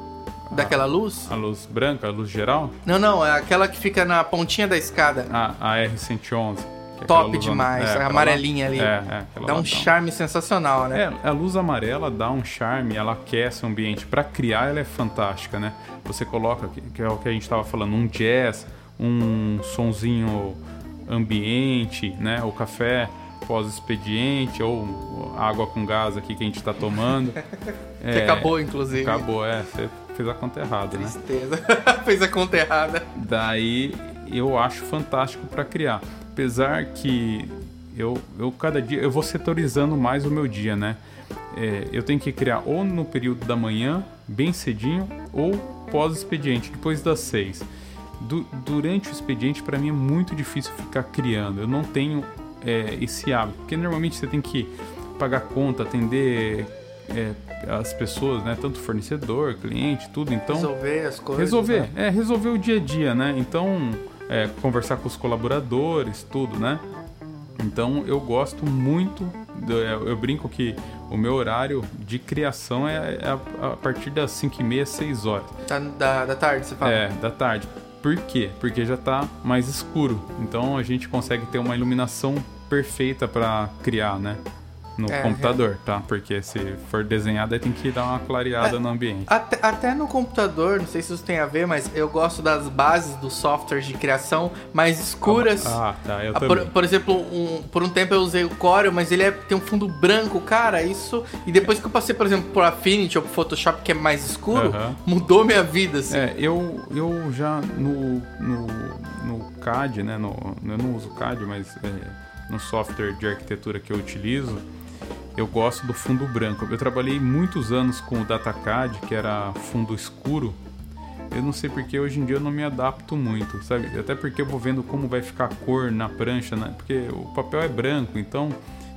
Daquela luz? A luz branca, a luz geral? Não, não, é aquela que fica na pontinha da escada. Ah, a R111. Top demais, é, amarelinha ali. É, é, dá um charme sensacional, né? É, a luz amarela dá um charme, ela aquece o ambiente. Para criar, ela é fantástica, né? Você coloca, que é o que a gente estava falando, um jazz, um sonzinho ambiente, né? O café pós-expediente ou água com gás aqui que a gente está tomando. [LAUGHS] é, que acabou, inclusive. Acabou, é. Você fez a conta errada, Tristeza. né? [LAUGHS] fez a conta errada. Daí eu acho fantástico para criar. Apesar que eu, eu cada dia eu vou setorizando mais o meu dia, né? É, eu tenho que criar ou no período da manhã, bem cedinho, ou pós-expediente, depois das seis. Du durante o expediente, para mim é muito difícil ficar criando. Eu não tenho é, esse hábito, porque normalmente você tem que pagar conta, atender é, as pessoas, né? Tanto fornecedor, cliente, tudo. Então resolver as coisas. Resolver, né? é resolver o dia a dia, né? Então é, conversar com os colaboradores, tudo, né? Então eu gosto muito, do, eu, eu, brinco que o meu horário de criação é, é a, a, partir das 5 e meia, 6 horas. Da, da, da, tarde, você fala? É, da tarde. Por quê? Porque já está mais escuro. Então a gente consegue ter uma iluminação perfeita para criar, né? No é, computador, é. tá? Porque se for desenhado, aí tem que dar uma clareada é, no ambiente. Até, até, no computador, não sei se isso tem a ver, mas eu gosto das bases dos softwares de criação mais escuras. Ah, tá, eu ah, também. Por, por exemplo, um, por um tempo eu usei o Corel, mas ele é, tem um fundo branco, cara, isso... E depois que eu passei, por exemplo, por Affinity ou pro Photoshop, que é mais escuro, uh -huh. mudou minha vida, assim. É, eu, eu já no, no, no CAD, né, no, eu não uso CAD, mas... É, no software de arquitetura que eu utilizo, eu gosto do fundo branco. Eu trabalhei muitos anos com o DataCAD, que era fundo escuro. Eu não sei porque hoje em dia eu não me adapto muito, sabe? Até porque eu vou vendo como vai ficar a cor na prancha, né? Porque o papel é branco, então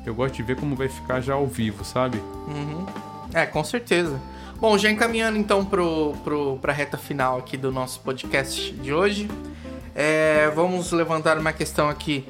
eu gosto de ver como vai ficar já ao vivo, sabe? Uhum. É, com certeza. Bom, já encaminhando então pro, pro, reta final aqui do nosso podcast de hoje, é, vamos levantar uma questão aqui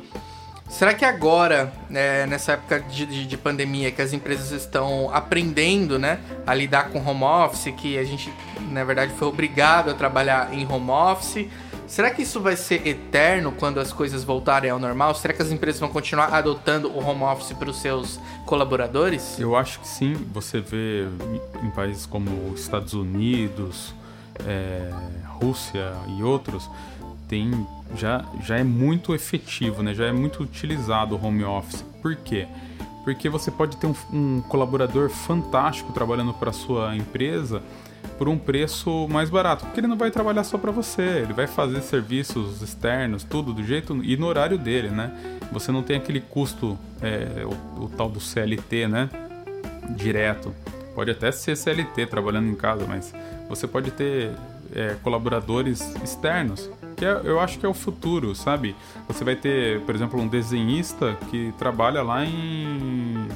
Será que agora, é, nessa época de, de, de, pandemia, que as empresas estão aprendendo né, a lidar com home office, que a gente, na verdade, foi obrigado a trabalhar em home office, será que isso vai ser eterno quando as coisas voltarem ao normal? Será que as empresas vão continuar adotando o home office para os seus colaboradores? Eu acho que sim. Você vê em países como Estados Unidos, é, Rússia e outros tem já, já é muito efetivo, né? já é muito utilizado o home office. Por quê? Porque você pode ter um, um colaborador fantástico trabalhando para sua empresa por um preço mais barato, porque ele não vai trabalhar só para você, ele vai fazer serviços externos, tudo do jeito e no horário dele, né? Você não tem aquele custo, é, o, o tal do CLT, né? Direto. Pode até ser CLT trabalhando em casa, mas você pode ter é, colaboradores externos que é, eu acho que é o futuro, sabe? Você vai ter, por exemplo, um desenhista que trabalha lá em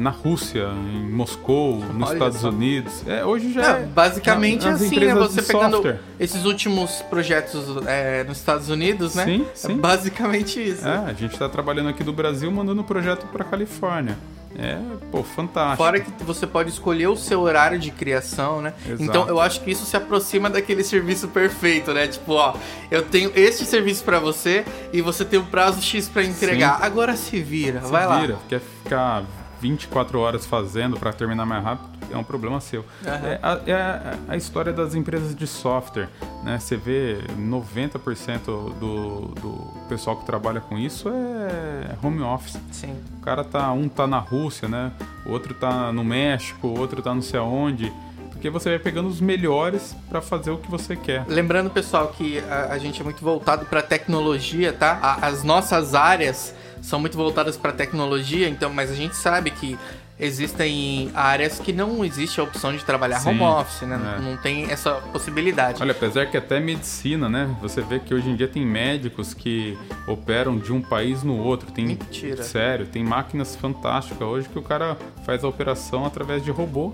na Rússia, em Moscou, nos Olha Estados só. Unidos. É, hoje já é, é basicamente na, assim, né? Você pegando software. esses últimos projetos é, nos Estados Unidos, né? Sim, é sim. É basicamente isso. É, a gente está trabalhando aqui do Brasil, mandando o projeto para Califórnia. É, pô, fantástico. Fora que você pode escolher o seu horário de criação, né? Exato. Então eu acho que isso se aproxima daquele serviço perfeito, né? Tipo, ó, eu tenho este serviço para você e você tem o um prazo X para entregar. Sim. Agora se vira, se vai vira. lá. Vira, quer ficar 24 horas fazendo para terminar mais rápido, é um problema seu. Uhum. É, a, é a, a, história das empresas de software, né? Você vê 90% do, do pessoal que trabalha com isso é home office. Sim. O cara tá, um tá na Rússia, né? O outro tá no México, o outro tá não sei aonde porque você vai pegando os melhores para fazer o que você quer. Lembrando, pessoal, que a, a gente é muito voltado para tecnologia, tá? A, as nossas áreas são muito voltadas para tecnologia, então, mas a gente sabe que existem áreas que não existe a opção de trabalhar Sim, home office, né? É. Não tem essa possibilidade. Olha, apesar que até medicina, né? Você vê que hoje em dia tem médicos que operam de um país no outro. Tem, Mentira. Sério, tem máquinas fantásticas hoje que o cara faz a operação através de robô.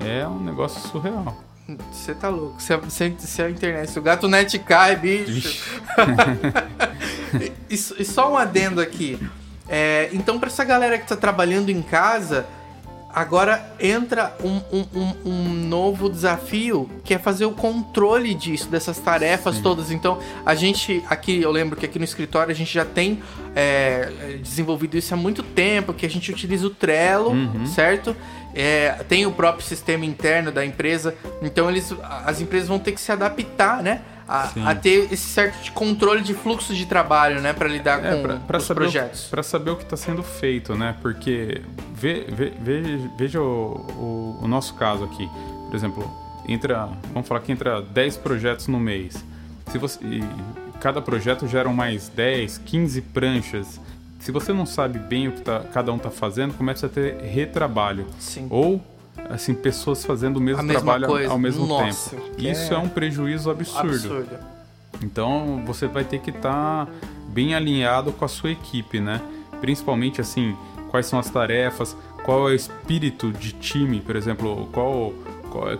É um negócio surreal. Você tá louco. Se a, se, se a internet, se o gato net cai, bicho. [LAUGHS] e, e, só um adendo aqui. É, então, para essa galera que tá trabalhando em casa, agora entra um, um, um, um, novo desafio que é fazer o controle disso, dessas tarefas Sim. todas. Então, a gente aqui, eu lembro que aqui no escritório a gente já tem é, desenvolvido isso há muito tempo, que a gente utiliza o Trello, uhum. certo? É, tem o próprio sistema interno da empresa, então eles, as empresas vão ter que se adaptar, né? A, a, ter esse certo controle de fluxo de trabalho, né, para lidar é, com pra, pra os projetos. Para saber o que está sendo feito, né? Porque ve, ve, ve, veja o, o, o, nosso caso aqui, por exemplo, entra, vamos falar que entra 10 projetos no mês. Se você, cada projeto gera mais 10, 15 pranchas. Se você não sabe bem o que tá, cada um está fazendo, começa a ter retrabalho. Sim. Ou assim, pessoas fazendo o mesmo trabalho coisa. ao mesmo Nossa, tempo. Isso é... é... um prejuízo absurdo. absurdo. Então você vai ter que estar tá bem alinhado com a sua equipe, né? Principalmente assim, quais são as tarefas, qual é o espírito de time, por exemplo, qual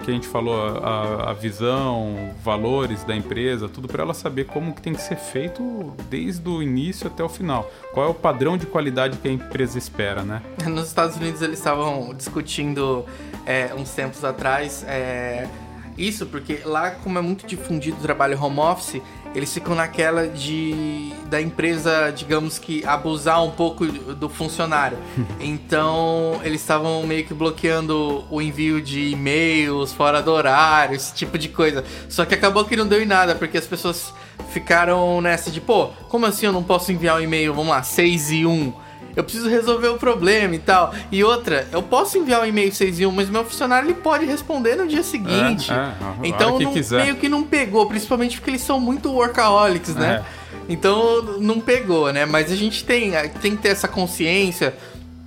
que a gente falou, a, a visão, valores da empresa, tudo para ela saber como que tem que ser feito desde o início até o final. Qual é o padrão de qualidade que a empresa espera, né? [LAUGHS] Nos Estados Unidos eles estavam discutindo é, uns tempos atrás é, isso, porque lá como é muito difundido o trabalho home office, eles ficam naquela de da empresa, digamos que abusar um pouco do funcionário. [LAUGHS] Então, eles estavam meio que bloqueando o envio de e-mails fora do horário, esse tipo de coisa. Só que acabou que não deu em nada, porque as pessoas ficaram nessa de, pô, como assim eu não posso enviar um e-mail, vamos lá, 6 e 1? Eu preciso resolver o problema e tal. E outra, eu posso enviar um e-mail 6 e 1, mas meu funcionário ele pode responder no dia seguinte. É, é, então não, meio que não pegou, principalmente porque eles são muito workaholics, né? É. Então não pegou, né? Mas a gente tem, tem que ter essa consciência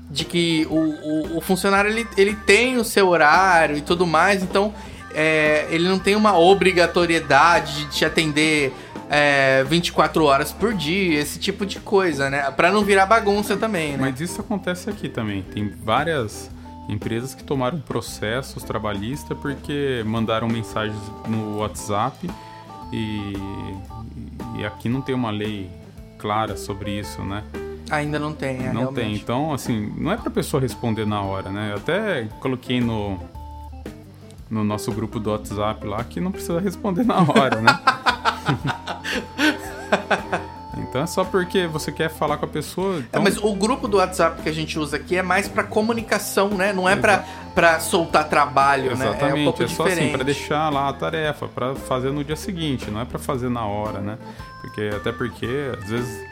de que o, o, o funcionário ele, ele tem o seu horário e tudo mais, então é, ele não tem uma obrigatoriedade de te atender é, 24 horas por dia, esse tipo de coisa, né? Pra não virar bagunça também, né? Mas isso acontece aqui também. Tem várias empresas que tomaram processos trabalhistas porque mandaram mensagens no WhatsApp e, e aqui não tem uma lei clara sobre isso, né? Ainda não tem, é, Não realmente. tem. Então, assim, não é pra pessoa responder na hora, né? Eu até coloquei no, no nosso grupo do WhatsApp lá que não precisa responder na hora, né? [LAUGHS] [LAUGHS] então é só porque você quer falar com a pessoa. É, então... É, mas o grupo do WhatsApp que a gente usa aqui é mais para comunicação, né? Não é para soltar trabalho, Exatamente. né? É, um pouco é só assim, diferente. assim, para deixar lá a tarefa, para fazer no dia seguinte, não é para fazer na hora, né? Porque até porque às vezes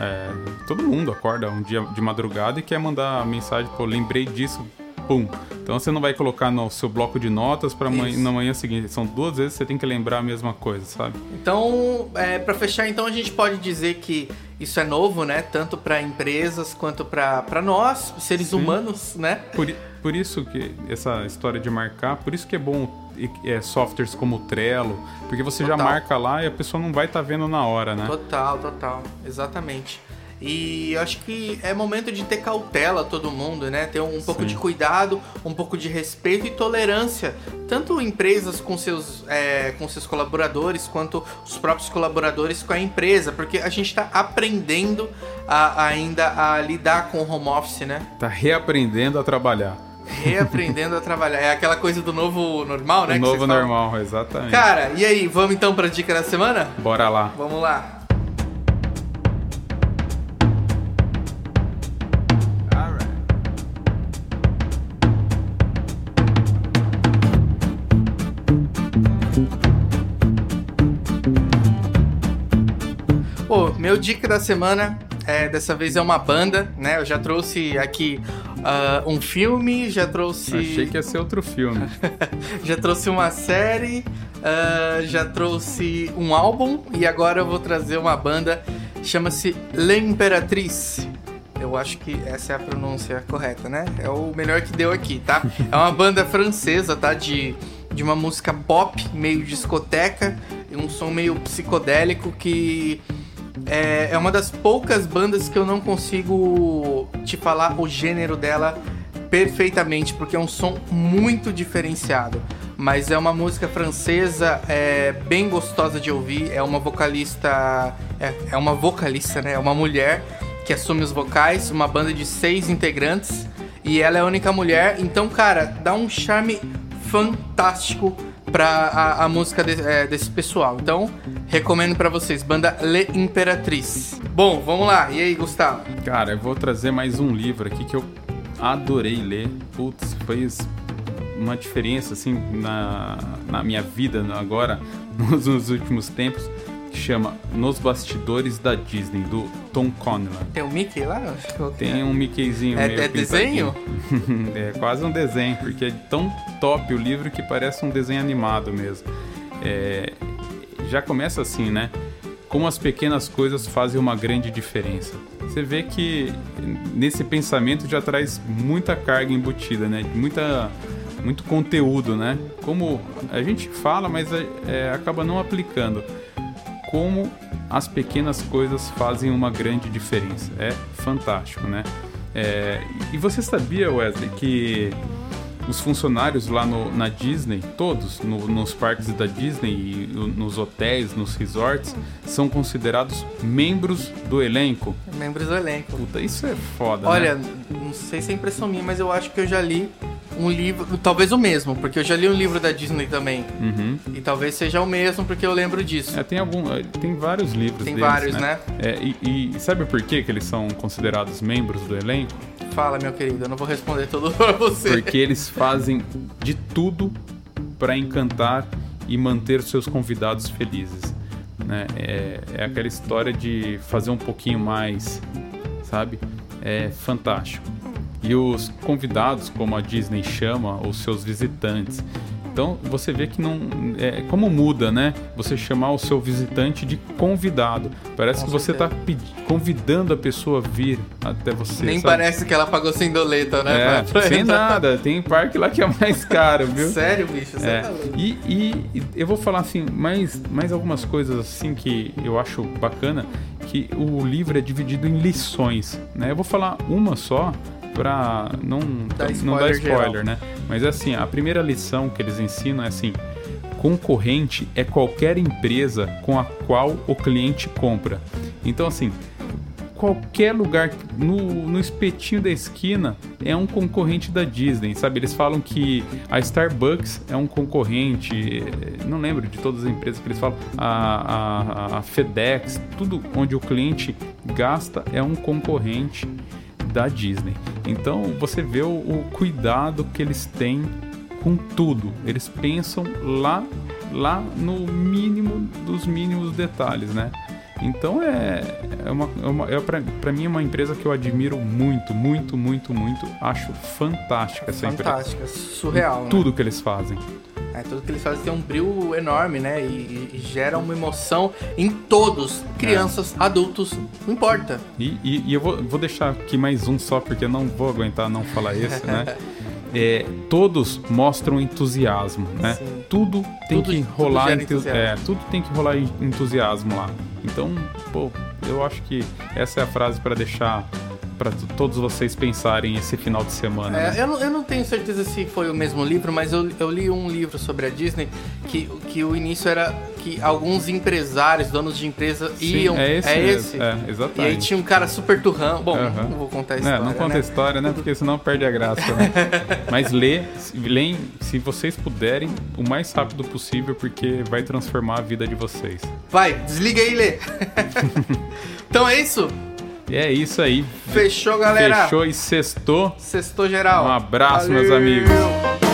é, todo mundo acorda um dia de madrugada e quer mandar mensagem, pô, lembrei disso pum. Então você não vai colocar no seu bloco de notas para na manhã seguinte. São duas vezes que você tem que lembrar a mesma coisa, sabe? Então, é, para fechar, então a gente pode dizer que isso é novo, né? Tanto para empresas quanto para nós, seres Sim. humanos, né? Por, por isso que essa história de marcar, por isso que é bom é, softwares como o Trello, porque você total. já marca lá e a pessoa não vai estar tá vendo na hora, né? Total, total, exatamente. E acho que é momento de ter cautela todo mundo, né? Ter um, um pouco de cuidado, um pouco de respeito e tolerância. Tanto empresas com seus, é, com seus colaboradores, quanto os próprios colaboradores com a empresa. Porque a gente está aprendendo a, ainda a lidar com o home office, né? Tá reaprendendo a trabalhar. Reaprendendo a trabalhar. É aquela coisa do novo normal, né? O novo normal, exatamente. Cara, e aí, vamos então para a dica da semana? Bora lá. Vamos lá. Meu dica da semana é, dessa vez é uma banda, né? Eu já trouxe aqui uh, um filme, já trouxe. Achei que ia ser outro filme. [LAUGHS] já trouxe uma série, uh, já trouxe um álbum e agora eu vou trazer uma banda chama-se L'Imperatriz. Eu acho que essa é a pronúncia correta, né? É o melhor que deu aqui, tá? É uma banda francesa, tá? De, de uma música pop, meio discoteca, um som meio psicodélico que é, é uma das poucas bandas que eu não consigo te falar o gênero dela perfeitamente, porque é um som muito diferenciado. Mas é uma música francesa é, bem gostosa de ouvir. É uma vocalista. É, é uma vocalista, né? É uma mulher que assume os vocais, uma banda de seis integrantes. E ela é a única mulher. Então, cara, dá um charme fantástico pra a, a música de- é, desse pessoal. Então, recomendo pra vocês. Banda Le Imperatriz. Bom, vamos lá. E aí, Gustavo? Cara, eu vou trazer mais um livro aqui que eu adorei ler. Putz, fez uma diferença assim na, na minha vida agora, [LAUGHS] nos, nos últimos tempos, que chama Nos Bastidores da Disney, do Tom Conlon. Tem o Mickey lá? Eu- Tem um Mickeyzinho É- meio é desenho? [LAUGHS] é quase um desenho, porque é tão top o livro que parece um desenho animado mesmo. É, já começa assim, né? Como as pequenas coisas fazem uma grande diferença. Você vê que nesse pensamento já traz muita carga embutida, né? Muita, muito conteúdo, né? Como a gente fala, mas é, acaba não aplicando como as pequenas coisas fazem uma grande diferença. É fantástico, né? É, e você sabia, Wesley, que os funcionários lá no- na Disney, todos no- nos parques da Disney e no- nos hotéis, nos resorts, são considerados membros do elenco? Membros do elenco. Puta, isso é foda, Olha, né? não sei se é impressão minha, mas eu acho que eu já li um livro, talvez o mesmo, porque eu já li um livro da Disney também. Uhum. E talvez seja o mesmo, porque eu lembro disso. É, tem algum, é, tem vários livros Tem deles, vários, né? É, e, e sabe por que, que eles são considerados membros do elenco? Fala, meu querido, eu não vou responder tudo [LAUGHS] pra você. Porque eles fazem de tudo para encantar e manter seus convidados felizes. Né? É, é aquela história de fazer um pouquinho mais, sabe? É fantástico. E os convidados, como a Disney chama, os seus visitantes. Então você vê que não. É, como muda, né? Você chamar o seu visitante de convidado. Parece Com que você está convidando a pessoa a vir até você. Nem sabe? parece que ela pagou sem doleta, né? É, pra- pra sem entrar. nada. Tem parque lá que é mais caro, [LAUGHS] viu? Sério, bicho? É, tá e, e- e eu vou falar assim, mais, mais algumas coisas assim que eu acho bacana, que o livro é dividido em lições, né? Eu vou falar uma só pra não, Dar não dar spoiler spoiler, né? Mas assim, a primeira lição que eles ensinam é assim, concorrente é qualquer empresa com a qual o cliente compra. Então assim, qualquer lugar no, no espetinho da esquina é um concorrente da Disney, sabe? Eles falam que a Starbucks é um concorrente, eh, não lembro de todas as empresas que eles falam, a, a, a FedEx, tudo onde o cliente gasta é um concorrente da Disney. Então você vê o, o cuidado que eles têm com tudo. Eles pensam lá, lá no mínimo dos mínimos detalhes, né? Então é, é uma, é uma é pra, pra mim é uma empresa que eu admiro muito, muito, muito, muito. Acho fantástica essa empresa. Fantástica, surreal. né? Tudo que eles fazem. É, tudo que eles fazem tem um brilho enorme, né? E, e gera uma emoção em todos, crianças, adultos, não importa. E, e- e eu vou, vou deixar aqui mais um só, porque eu não vou aguentar não falar esse, né? [LAUGHS] É, todos mostram entusiasmo, né? Sim. Tudo tem Tudo- que tudo rolar gera entu- entusiasmo. é, tudo tem que rolar en- entusiasmo lá. Então, pô, eu acho que essa é a frase para deixar para todos vocês pensarem esse final de semana. É, né? eu, não, eu não tenho certeza se foi o mesmo livro, mas eu, eu li um livro sobre a Disney que, que o início era que alguns empresários, donos de empresa, Sim, iam. é esse, mesmo. É, E aí exatamente. tinha um cara super turrão. Bom, Aham. não vou contar a É, história. não conta né? a história, né? Porque senão perde a graça. Né? [LAUGHS] Mas lê, leem, se vocês puderem, o mais rápido possível, porque vai transformar a vida de vocês. Vai, desliga aí, Lê. [LAUGHS] então é isso. E é isso aí. Fechou, galera. Fechou e sextou. Sextou geral. Um abraço, meus Valeu. amigos.